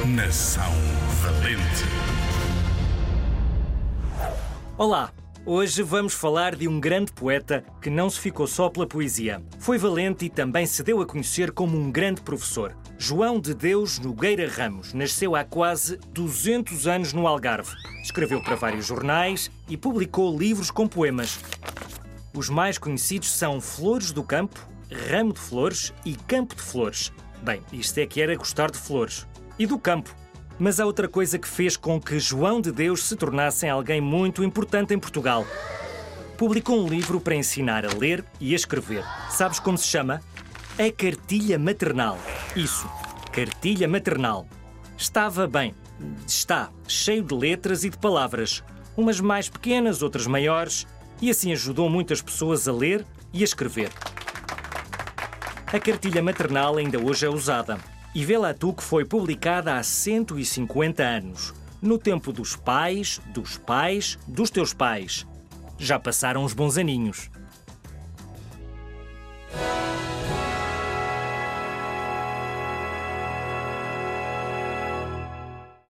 Geração Valente. Olá! Hoje vamos falar de um grande poeta que não se ficou só pela poesia. Foi valente e também se deu a conhecer como um grande professor. João de Deus Nogueira Ramos nasceu há quase 200 anos no Algarve. Escreveu para vários jornais e publicou livros com poemas. Os mais conhecidos são Flores do Campo, Ramo de Flores e Campo de Flores. Bem, isto é que era gostar de flores. E do campo. Mas há outra coisa que fez com que João de Deus se tornasse alguém muito importante em Portugal. Publicou um livro para ensinar a ler e a escrever. Sabes como se chama? A Cartilha Maternal. Isso, Cartilha Maternal. Estava bem, está, cheio de letras e de palavras. Umas mais pequenas, outras maiores, e assim ajudou muitas pessoas a ler e a escrever. A cartilha maternal ainda hoje é usada. E vê lá tu que foi publicada há 150 anos, no tempo dos pais, dos pais, dos teus pais. Já passaram uns bons aninhos.